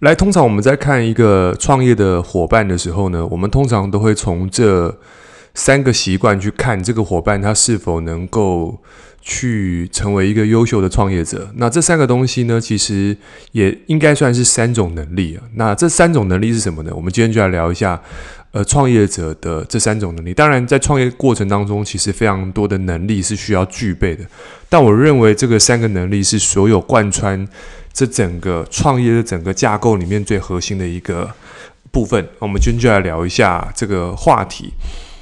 来，通常我们在看一个创业的伙伴的时候呢，我们通常都会从这三个习惯去看这个伙伴他是否能够去成为一个优秀的创业者。那这三个东西呢，其实也应该算是三种能力啊。那这三种能力是什么呢？我们今天就来聊一下，呃，创业者的这三种能力。当然，在创业过程当中，其实非常多的能力是需要具备的。但我认为这个三个能力是所有贯穿。这整个创业的整个架构里面最核心的一个部分，我们今天就来聊一下这个话题。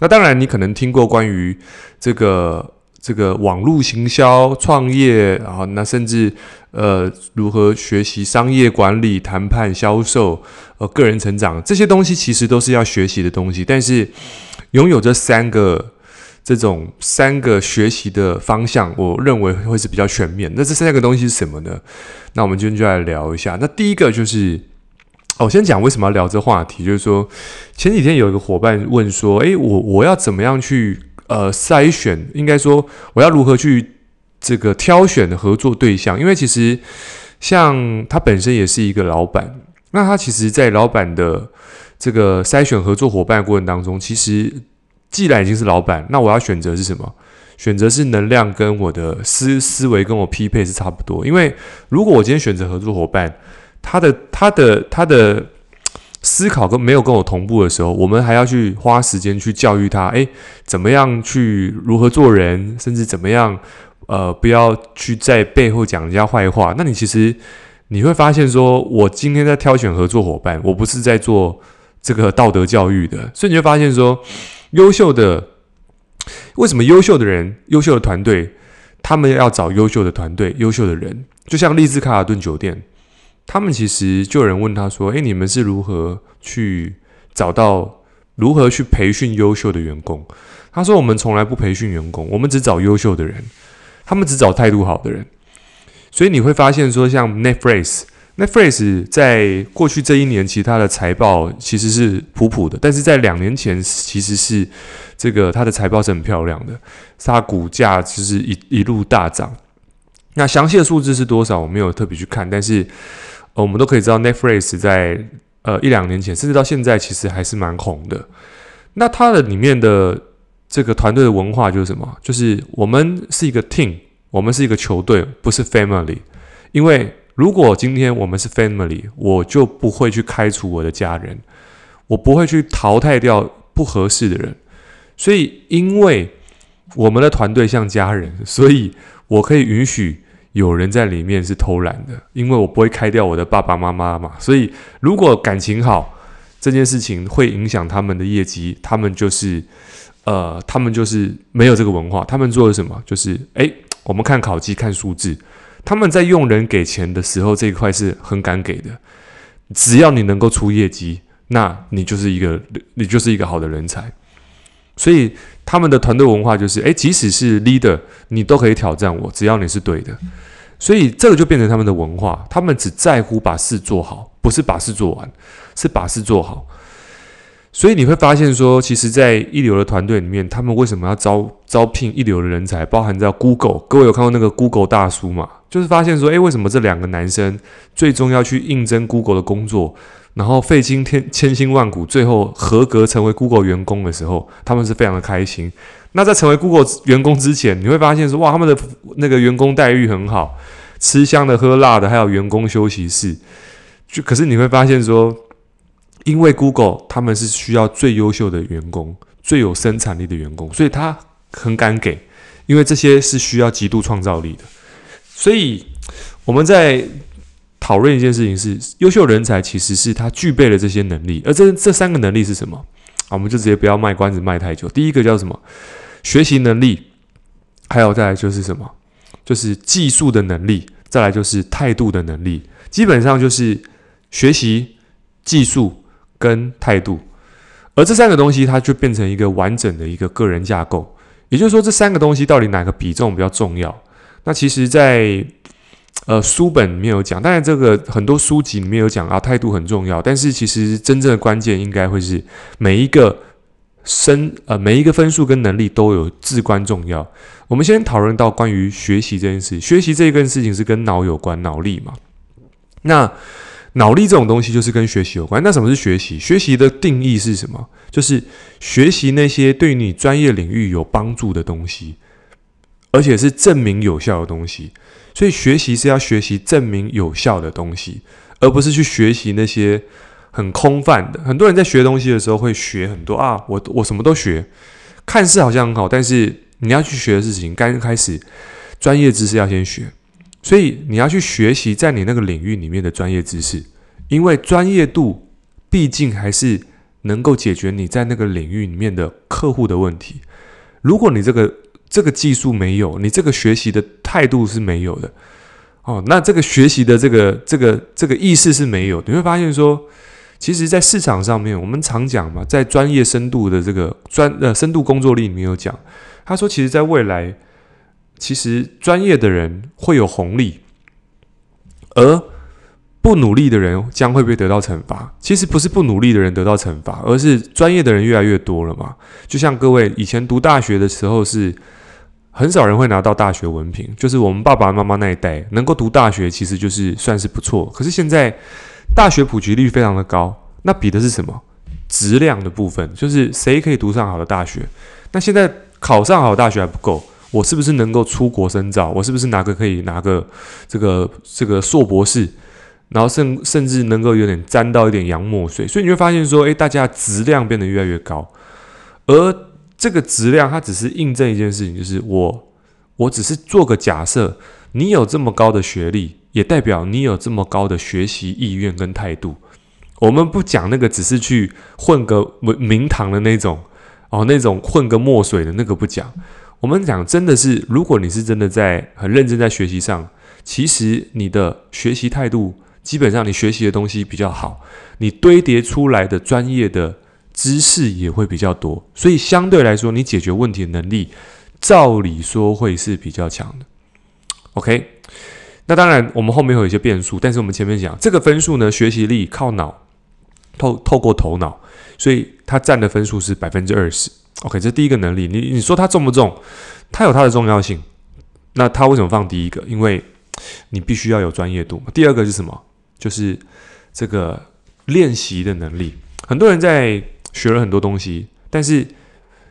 那当然，你可能听过关于这个这个网络行销创业，然后那甚至呃如何学习商业管理、谈判、销售、呃个人成长这些东西，其实都是要学习的东西。但是拥有这三个。这种三个学习的方向，我认为会是比较全面。那这三个东西是什么呢？那我们今天就来聊一下。那第一个就是，我先讲为什么要聊这话题，就是说前几天有一个伙伴问说，诶，我我要怎么样去呃筛选？应该说我要如何去这个挑选合作对象？因为其实像他本身也是一个老板，那他其实在老板的这个筛选合作伙伴过程当中，其实。既然已经是老板，那我要选择是什么？选择是能量跟我的思思维跟我匹配是差不多。因为如果我今天选择合作伙伴，他的他的他的思考跟没有跟我同步的时候，我们还要去花时间去教育他，诶，怎么样去如何做人，甚至怎么样呃，不要去在背后讲人家坏话。那你其实你会发现说，我今天在挑选合作伙伴，我不是在做这个道德教育的，所以你会发现说。优秀的，为什么优秀的人、优秀的团队，他们要找优秀的团队、优秀的人？就像丽兹卡尔顿酒店，他们其实就有人问他说：“诶，你们是如何去找到、如何去培训优秀的员工？”他说：“我们从来不培训员工，我们只找优秀的人，他们只找态度好的人。”所以你会发现说，像 Netflix。Netflix 在过去这一年，其他的财报其实是普普的，但是在两年前，其实是这个它的财报是很漂亮的，它股价其实一一路大涨。那详细的数字是多少，我没有特别去看，但是呃我们都可以知道，Netflix 在呃一两年前，甚至到现在，其实还是蛮红的。那它的里面的这个团队的文化就是什么？就是我们是一个 team，我们是一个球队，不是 family，因为。如果今天我们是 family，我就不会去开除我的家人，我不会去淘汰掉不合适的人。所以，因为我们的团队像家人，所以我可以允许有人在里面是偷懒的，因为我不会开掉我的爸爸妈妈嘛。所以，如果感情好，这件事情会影响他们的业绩，他们就是呃，他们就是没有这个文化。他们做的什么？就是诶，我们看考绩，看数字。他们在用人给钱的时候，这一块是很敢给的。只要你能够出业绩，那你就是一个，你就是一个好的人才。所以他们的团队文化就是，诶，即使是 leader，你都可以挑战我，只要你是对的。所以这个就变成他们的文化，他们只在乎把事做好，不是把事做完，是把事做好。所以你会发现说，其实，在一流的团队里面，他们为什么要招招聘一流的人才？包含在 Google，各位有看过那个 Google 大叔吗？就是发现说，诶，为什么这两个男生最终要去应征 Google 的工作，然后费尽天千辛万苦，最后合格成为 Google 员工的时候，他们是非常的开心。那在成为 Google 员工之前，你会发现说，哇，他们的那个员工待遇很好，吃香的喝辣的，还有员工休息室。就可是你会发现说，因为 Google 他们是需要最优秀的员工，最有生产力的员工，所以他很敢给，因为这些是需要极度创造力的。所以我们在讨论一件事情是，优秀人才其实是他具备了这些能力，而这这三个能力是什么？啊，我们就直接不要卖关子卖太久。第一个叫什么？学习能力，还有再来就是什么？就是技术的能力，再来就是态度的能力。基本上就是学习、技术跟态度，而这三个东西它就变成一个完整的一个个人架构。也就是说，这三个东西到底哪个比重比较重要？那其实在，呃书本里面有讲，当然这个很多书籍里面有讲啊，态度很重要。但是其实真正的关键应该会是每一个生呃每一个分数跟能力都有至关重要。我们先讨论到关于学习这件事，学习这一件事情是跟脑有关，脑力嘛。那脑力这种东西就是跟学习有关。那什么是学习？学习的定义是什么？就是学习那些对你专业领域有帮助的东西，而且是证明有效的东西。所以学习是要学习证明有效的东西，而不是去学习那些很空泛的。很多人在学东西的时候会学很多啊，我我什么都学，看似好像很好，但是你要去学的事情，刚开始专业知识要先学。所以你要去学习在你那个领域里面的专业知识，因为专业度毕竟还是能够解决你在那个领域里面的客户的问题。如果你这个这个技术没有，你这个学习的态度是没有的，哦，那这个学习的这个这个这个意识是没有。你会发现说，其实，在市场上面，我们常讲嘛，在专业深度的这个专呃深度工作力里面有讲，他说，其实在未来。其实专业的人会有红利，而不努力的人将会被得到惩罚。其实不是不努力的人得到惩罚，而是专业的人越来越多了嘛。就像各位以前读大学的时候，是很少人会拿到大学文凭，就是我们爸爸妈妈那一代能够读大学，其实就是算是不错。可是现在大学普及率非常的高，那比的是什么？质量的部分，就是谁可以读上好的大学。那现在考上好大学还不够。我是不是能够出国深造？我是不是拿个可以拿个这个这个硕博士，然后甚甚至能够有点沾到一点洋墨水？所以你会发现说，诶，大家质量变得越来越高，而这个质量它只是印证一件事情，就是我我只是做个假设，你有这么高的学历，也代表你有这么高的学习意愿跟态度。我们不讲那个只是去混个名堂的那种哦，那种混个墨水的那个不讲。我们讲真的是，如果你是真的在很认真在学习上，其实你的学习态度，基本上你学习的东西比较好，你堆叠出来的专业的知识也会比较多，所以相对来说，你解决问题的能力，照理说会是比较强的。OK，那当然我们后面会有一些变数，但是我们前面讲这个分数呢，学习力靠脑，透透过头脑，所以它占的分数是百分之二十。OK，这第一个能力。你你说它重不重？它有它的重要性。那它为什么放第一个？因为你必须要有专业度。第二个是什么？就是这个练习的能力。很多人在学了很多东西，但是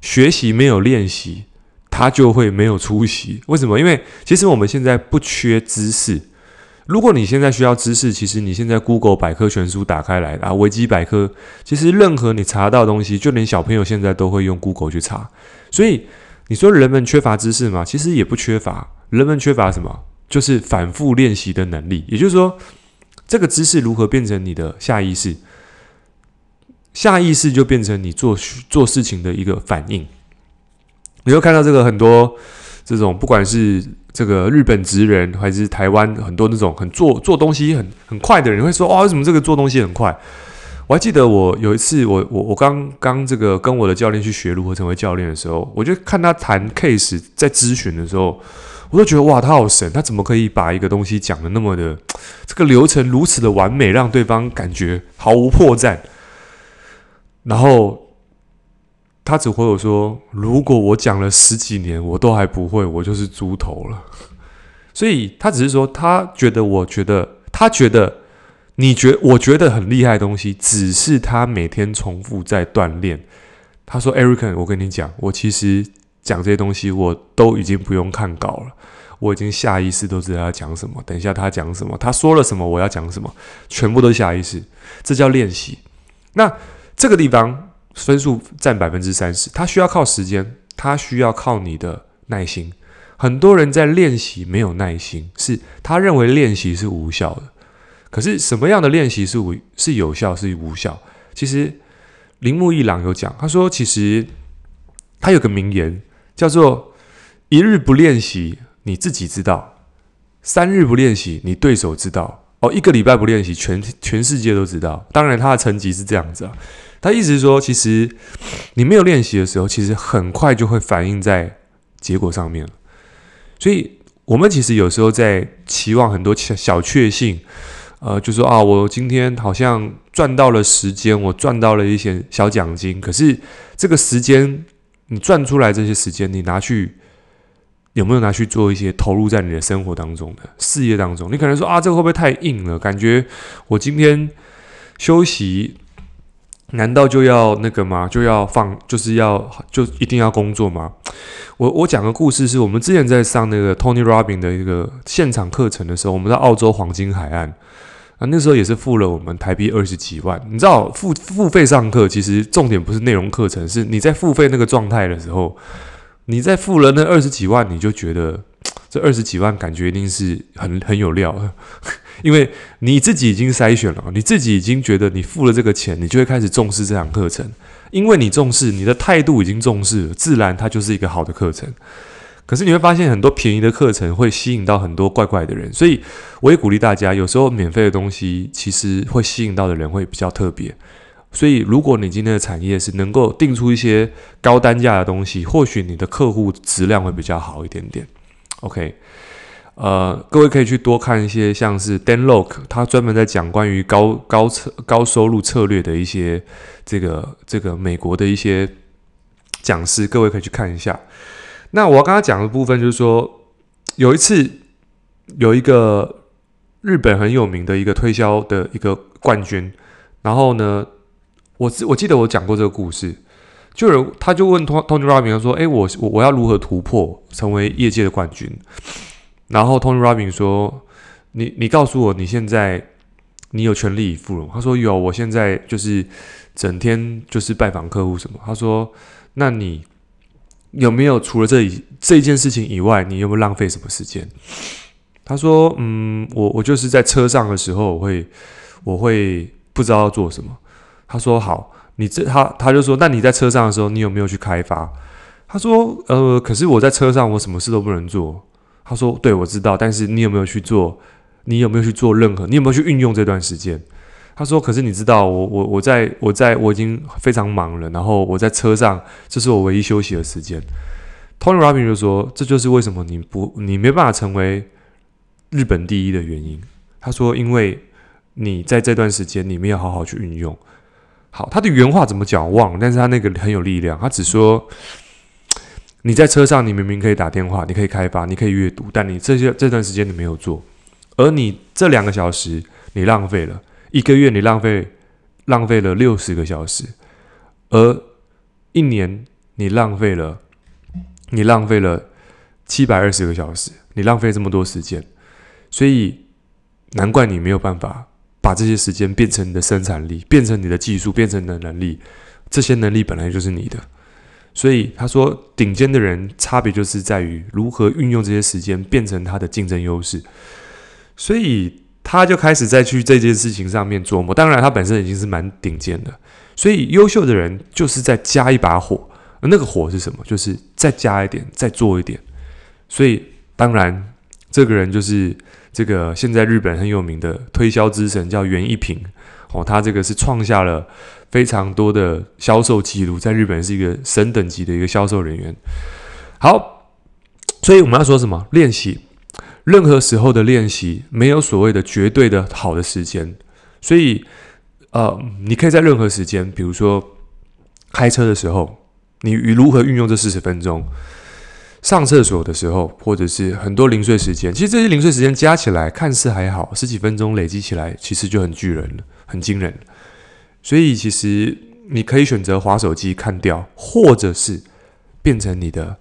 学习没有练习，他就会没有出息。为什么？因为其实我们现在不缺知识。如果你现在需要知识，其实你现在 Google 百科全书打开来啊，维基百科，其实任何你查到的东西，就连小朋友现在都会用 Google 去查。所以你说人们缺乏知识吗？其实也不缺乏。人们缺乏什么？就是反复练习的能力。也就是说，这个知识如何变成你的下意识？下意识就变成你做做事情的一个反应。你会看到这个很多。这种不管是这个日本职人，还是台湾很多那种很做做东西很很快的人，会说：“哦，为什么这个做东西很快？”我还记得我有一次我，我我刚刚这个跟我的教练去学如何成为教练的时候，我就看他谈 case 在咨询的时候，我都觉得哇，他好神，他怎么可以把一个东西讲得那么的这个流程如此的完美，让对方感觉毫无破绽，然后。他只会有说：“如果我讲了十几年，我都还不会，我就是猪头了。”所以他只是说，他觉得，我觉得，他觉得，你觉，我觉得很厉害的东西，只是他每天重复在锻炼。他说：“Eric，我跟你讲，我其实讲这些东西，我都已经不用看稿了，我已经下意识都知道他讲什么。等一下他讲什么，他说了什么，我要讲什么，全部都下意识。这叫练习。那这个地方。”分数占百分之三十，他需要靠时间，他需要靠你的耐心。很多人在练习没有耐心，是他认为练习是无效的。可是什么样的练习是无是有效是无效？其实铃木一郎有讲，他说其实他有个名言叫做“一日不练习，你自己知道；三日不练习，你对手知道。哦，一个礼拜不练习，全全世界都知道。当然，他的成绩是这样子啊。”他意思是说，其实你没有练习的时候，其实很快就会反映在结果上面。所以，我们其实有时候在期望很多小小确幸，呃，就说啊，我今天好像赚到了时间，我赚到了一些小奖金。可是，这个时间你赚出来这些时间，你拿去有没有拿去做一些投入在你的生活当中的事业当中？你可能说啊，这个会不会太硬了？感觉我今天休息，难道就要那个吗？就要放，就是要就一定要工作吗？我我讲个故事，是我们之前在上那个 Tony Robbins 的一个现场课程的时候，我们在澳洲黄金海岸啊，那时候也是付了我们台币二十几万。你知道付付费上课，其实重点不是内容课程，是你在付费那个状态的时候。你在付了那二十几万，你就觉得 这二十几万感觉一定是很很有料，因为你自己已经筛选了，你自己已经觉得你付了这个钱，你就会开始重视这堂课程，因为你重视，你的态度已经重视了，自然它就是一个好的课程。可是你会发现很多便宜的课程会吸引到很多怪怪的人，所以我也鼓励大家，有时候免费的东西其实会吸引到的人会比较特别。所以，如果你今天的产业是能够定出一些高单价的东西，或许你的客户质量会比较好一点点。OK，呃，各位可以去多看一些像是 Dan Lok，他专门在讲关于高高策高收入策略的一些这个这个美国的一些讲师，各位可以去看一下。那我刚刚讲的部分就是说，有一次有一个日本很有名的一个推销的一个冠军，然后呢。我我记得我讲过这个故事，就有他就问 Tony Robbins 说：“诶，我我我要如何突破成为业界的冠军？”然后 Tony Robbins 说：“你你告诉我你现在你有全力以赴了。”他说：“有，我现在就是整天就是拜访客户什么。”他说：“那你有没有除了这一这一件事情以外，你有没有浪费什么时间？”他说：“嗯，我我就是在车上的时候，我会我会不知道要做什么。”他说：“好，你这他他就说，那你在车上的时候，你有没有去开发？”他说：“呃，可是我在车上，我什么事都不能做。”他说：“对，我知道，但是你有没有去做？你有没有去做任何？你有没有去运用这段时间？”他说：“可是你知道，我我我在我在我已经非常忙了，然后我在车上，这是我唯一休息的时间。” Tony Robbins 就说：“这就是为什么你不你没办法成为日本第一的原因。”他说：“因为你在这段时间你没有好好去运用。”好，他的原话怎么讲忘了，但是他那个很有力量。他只说，你在车上，你明明可以打电话，你可以开发，你可以阅读，但你这些这段时间你没有做，而你这两个小时你浪费了，一个月你浪费浪费了六十个小时，而一年你浪费了你浪费了七百二十个小时，你浪费这么多时间，所以难怪你没有办法。把这些时间变成你的生产力，变成你的技术，变成你的能力，这些能力本来就是你的。所以他说，顶尖的人差别就是在于如何运用这些时间，变成他的竞争优势。所以他就开始在去这件事情上面琢磨。当然，他本身已经是蛮顶尖的。所以优秀的人就是在加一把火，那个火是什么？就是再加一点，再做一点。所以当然，这个人就是。这个现在日本很有名的推销之神叫袁一平哦，他这个是创下了非常多的销售记录，在日本是一个神等级的一个销售人员。好，所以我们要说什么？练习，任何时候的练习没有所谓的绝对的好的时间，所以呃，你可以在任何时间，比如说开车的时候，你如何运用这四十分钟？上厕所的时候，或者是很多零碎时间，其实这些零碎时间加起来看似还好，十几分钟累积起来，其实就很巨人了，很惊人。所以其实你可以选择滑手机看掉，或者是变成你的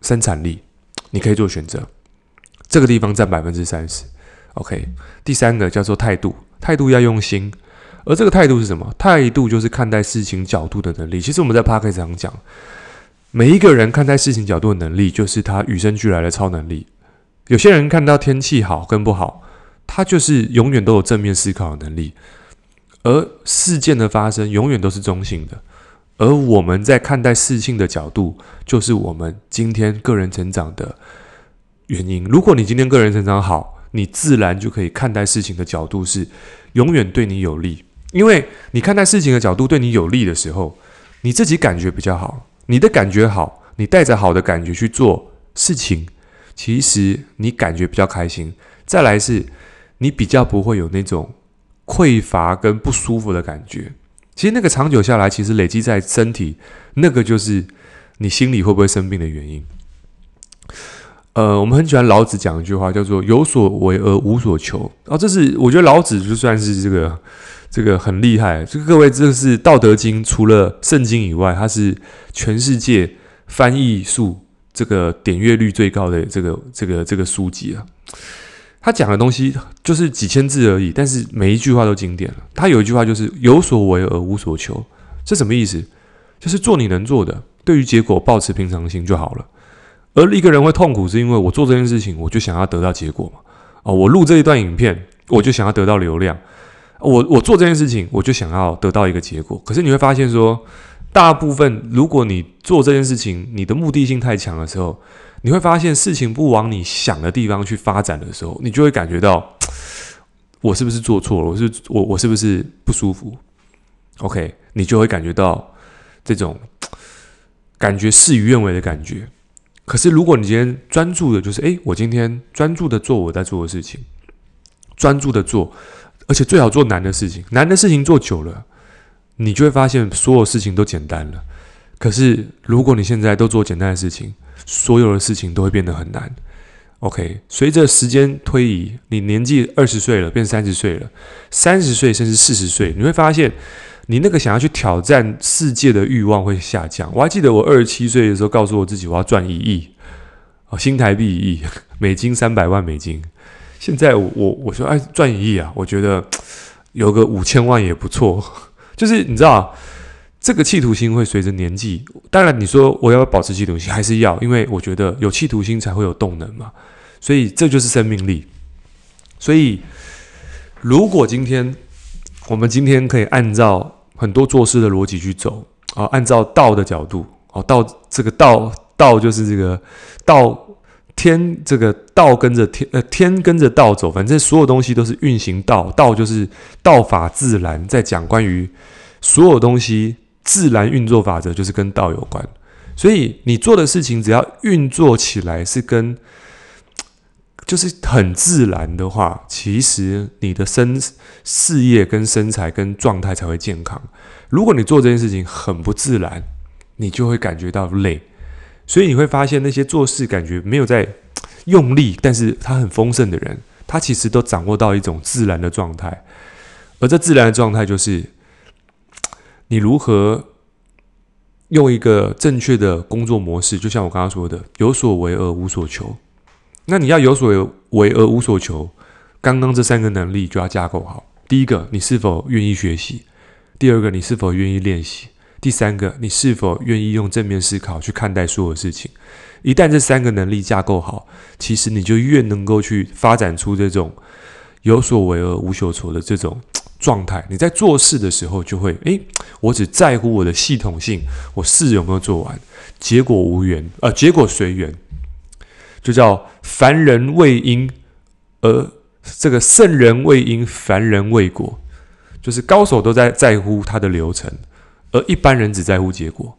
生产力，你可以做选择。这个地方占百分之三十。OK，第三个叫做态度，态度要用心，而这个态度是什么？态度就是看待事情角度的能力。其实我们在 Podcast 上讲。每一个人看待事情角度的能力，就是他与生俱来的超能力。有些人看到天气好跟不好，他就是永远都有正面思考的能力。而事件的发生永远都是中性的，而我们在看待事情的角度，就是我们今天个人成长的原因。如果你今天个人成长好，你自然就可以看待事情的角度是永远对你有利，因为你看待事情的角度对你有利的时候，你自己感觉比较好。你的感觉好，你带着好的感觉去做事情，其实你感觉比较开心。再来是，你比较不会有那种匮乏跟不舒服的感觉。其实那个长久下来，其实累积在身体，那个就是你心里会不会生病的原因。呃，我们很喜欢老子讲一句话，叫做“有所为而无所求”。啊，这是我觉得老子就算是这个这个很厉害。这个各位，这个是《道德经》除了圣经以外，它是全世界翻译数这个点阅率最高的这个这个这个书籍啊。他讲的东西就是几千字而已，但是每一句话都经典了。他有一句话就是“有所为而无所求”，这什么意思？就是做你能做的，对于结果保持平常心就好了。而一个人会痛苦，是因为我做这件事情，我就想要得到结果嘛。哦，我录这一段影片，我就想要得到流量。我我做这件事情，我就想要得到一个结果。可是你会发现说，大部分如果你做这件事情，你的目的性太强的时候，你会发现事情不往你想的地方去发展的时候，你就会感觉到，我是不是做错了？我是我我是不是不舒服？OK，你就会感觉到这种感觉事与愿违的感觉。可是，如果你今天专注的，就是诶，我今天专注的做我在做的事情，专注的做，而且最好做难的事情。难的事情做久了，你就会发现所有事情都简单了。可是，如果你现在都做简单的事情，所有的事情都会变得很难。OK，随着时间推移，你年纪二十岁了，变三十岁了，三十岁甚至四十岁，你会发现。你那个想要去挑战世界的欲望会下降。我还记得我二十七岁的时候，告诉我自己我要赚一亿，哦，新台币一亿，美金三百万美金。现在我我我说哎，赚一亿啊，我觉得有个五千万也不错。就是你知道，这个企图心会随着年纪。当然，你说我要保持企图心，还是要，因为我觉得有企图心才会有动能嘛。所以这就是生命力。所以如果今天。我们今天可以按照很多做事的逻辑去走啊，按照道的角度哦，道这个道道就是这个道天，这个道跟着天呃天跟着道走，反正所有东西都是运行道，道就是道法自然，在讲关于所有东西自然运作法则，就是跟道有关。所以你做的事情只要运作起来是跟。就是很自然的话，其实你的身事业跟身材跟状态才会健康。如果你做这件事情很不自然，你就会感觉到累。所以你会发现那些做事感觉没有在 用力，但是他很丰盛的人，他其实都掌握到一种自然的状态。而这自然的状态就是 你如何用一个正确的工作模式，就像我刚刚说的，有所为而无所求。那你要有所为而无所求，刚刚这三个能力就要架构好。第一个，你是否愿意学习；第二个，你是否愿意练习；第三个，你是否愿意用正面思考去看待所有事情。一旦这三个能力架构好，其实你就越能够去发展出这种有所为而无所求的这种状态。你在做事的时候，就会诶，我只在乎我的系统性，我事有没有做完，结果无缘，呃，结果随缘。就叫凡人为因，而这个圣人为因，凡人为果。就是高手都在在乎他的流程，而一般人只在乎结果。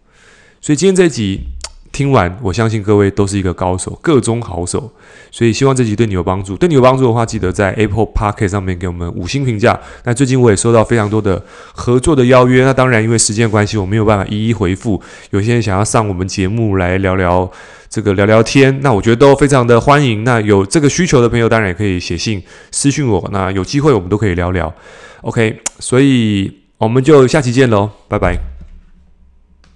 所以今天这集 听完，我相信各位都是一个高手，个中好手。所以希望这集对你有帮助。对你有帮助的话，记得在 Apple Podcast 上面给我们五星评价。那最近我也收到非常多的合作的邀约，那当然因为时间关系，我没有办法一一回复。有些人想要上我们节目来聊聊。这个聊聊天，那我觉得都非常的欢迎。那有这个需求的朋友，当然也可以写信私信我。那有机会我们都可以聊聊。OK，所以我们就下期见喽，拜拜。